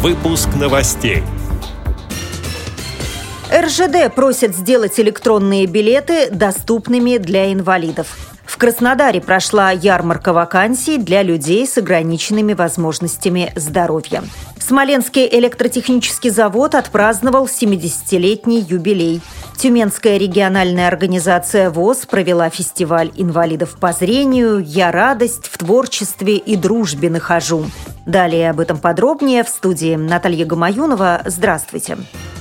Выпуск новостей. РЖД просят сделать электронные билеты доступными для инвалидов. В Краснодаре прошла ярмарка вакансий для людей с ограниченными возможностями здоровья. Смоленский электротехнический завод отпраздновал 70-летний юбилей. Тюменская региональная организация ВОЗ провела фестиваль инвалидов по зрению «Я радость в творчестве и дружбе нахожу». Далее об этом подробнее в студии Наталья Гамаюнова. Здравствуйте. Здравствуйте.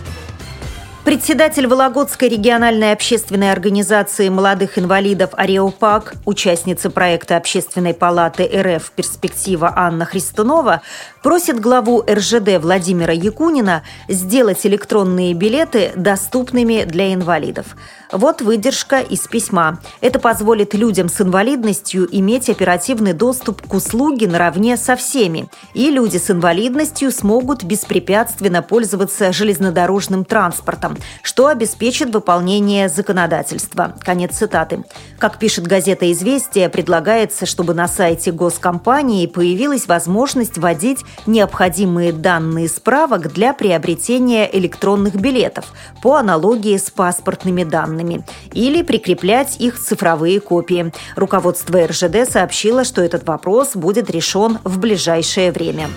Председатель Вологодской региональной общественной организации молодых инвалидов «Ареопак», участница проекта Общественной палаты РФ «Перспектива» Анна Христунова просит главу РЖД Владимира Якунина сделать электронные билеты доступными для инвалидов. Вот выдержка из письма. Это позволит людям с инвалидностью иметь оперативный доступ к услуге наравне со всеми. И люди с инвалидностью смогут беспрепятственно пользоваться железнодорожным транспортом, что обеспечит выполнение законодательства. Конец цитаты. Как пишет газета «Известия», предлагается, чтобы на сайте госкомпании появилась возможность вводить необходимые данные справок для приобретения электронных билетов по аналогии с паспортными данными или прикреплять их цифровые копии. Руководство РЖД сообщило, что этот вопрос будет решен в ближайшее время.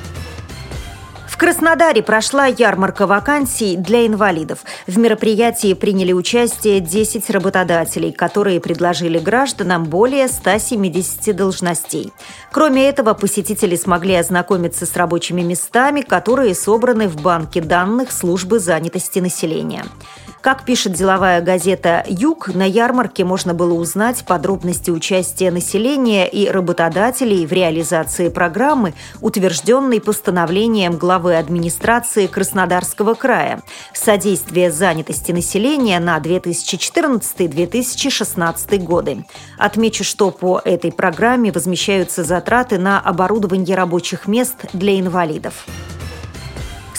Краснодаре прошла ярмарка вакансий для инвалидов. В мероприятии приняли участие 10 работодателей, которые предложили гражданам более 170 должностей. Кроме этого, посетители смогли ознакомиться с рабочими местами, которые собраны в банке данных службы занятости населения. Как пишет деловая газета «Юг», на ярмарке можно было узнать подробности участия населения и работодателей в реализации программы, утвержденной постановлением главы администрации Краснодарского края «Содействие занятости населения на 2014-2016 годы». Отмечу, что по этой программе возмещаются затраты на оборудование рабочих мест для инвалидов.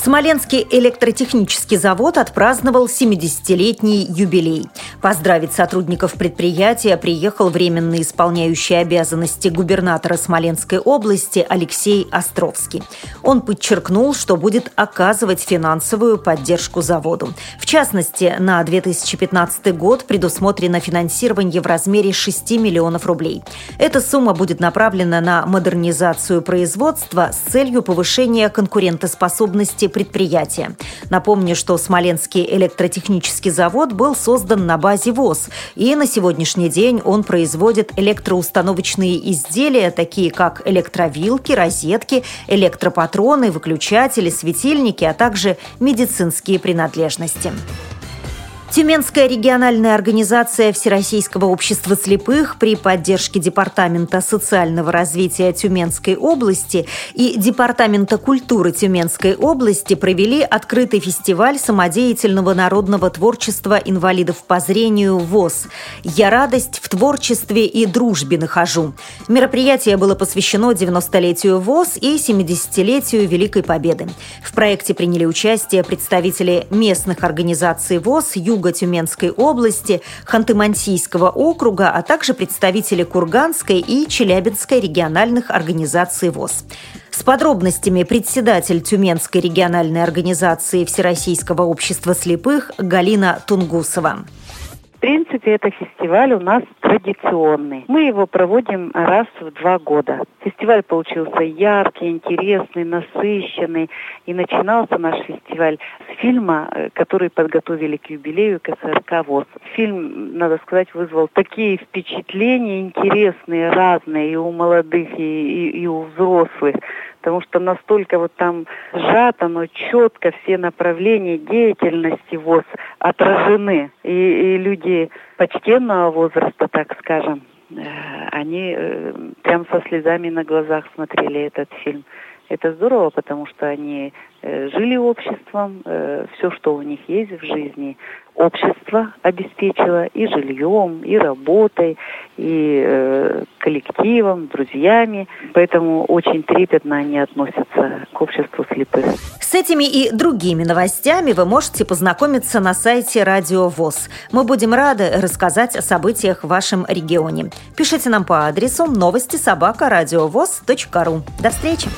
Смоленский электротехнический завод отпраздновал 70-летний юбилей. Поздравить сотрудников предприятия приехал временно исполняющий обязанности губернатора Смоленской области Алексей Островский. Он подчеркнул, что будет оказывать финансовую поддержку заводу. В частности, на 2015 год предусмотрено финансирование в размере 6 миллионов рублей. Эта сумма будет направлена на модернизацию производства с целью повышения конкурентоспособности предприятия. Напомню, что Смоленский электротехнический завод был создан на базе ВОЗ, и на сегодняшний день он производит электроустановочные изделия, такие как электровилки, розетки, электропатроны, выключатели, светильники, а также медицинские принадлежности. Тюменская региональная организация Всероссийского общества слепых при поддержке Департамента социального развития Тюменской области и Департамента культуры Тюменской области провели открытый фестиваль самодеятельного народного творчества инвалидов по зрению ВОЗ «Я радость в творчестве и дружбе нахожу». Мероприятие было посвящено 90-летию ВОЗ и 70-летию Великой Победы. В проекте приняли участие представители местных организаций ВОЗ, Юг юга Тюменской области, Ханты-Мансийского округа, а также представители Курганской и Челябинской региональных организаций ВОЗ. С подробностями председатель Тюменской региональной организации Всероссийского общества слепых Галина Тунгусова принципе, это фестиваль у нас традиционный. Мы его проводим раз в два года. Фестиваль получился яркий, интересный, насыщенный. И начинался наш фестиваль с фильма, э, который подготовили к юбилею КСРК ВОЗ. Фильм, надо сказать, вызвал такие впечатления интересные, разные и у молодых, и, и, и у взрослых потому что настолько вот там сжато, но четко все направления деятельности ВОЗ отражены. И, и люди почтенного возраста, так скажем, э, они э, прям со слезами на глазах смотрели этот фильм. Это здорово, потому что они э, жили обществом, все, что у них есть в жизни, общество обеспечило и жильем, и работой, и э, коллективом, друзьями. Поэтому очень трепетно они относятся к обществу слепых. С этими и другими новостями вы можете познакомиться на сайте Радио ВОЗ. Мы будем рады рассказать о событиях в вашем регионе. Пишите нам по адресу новости собака ру. До встречи!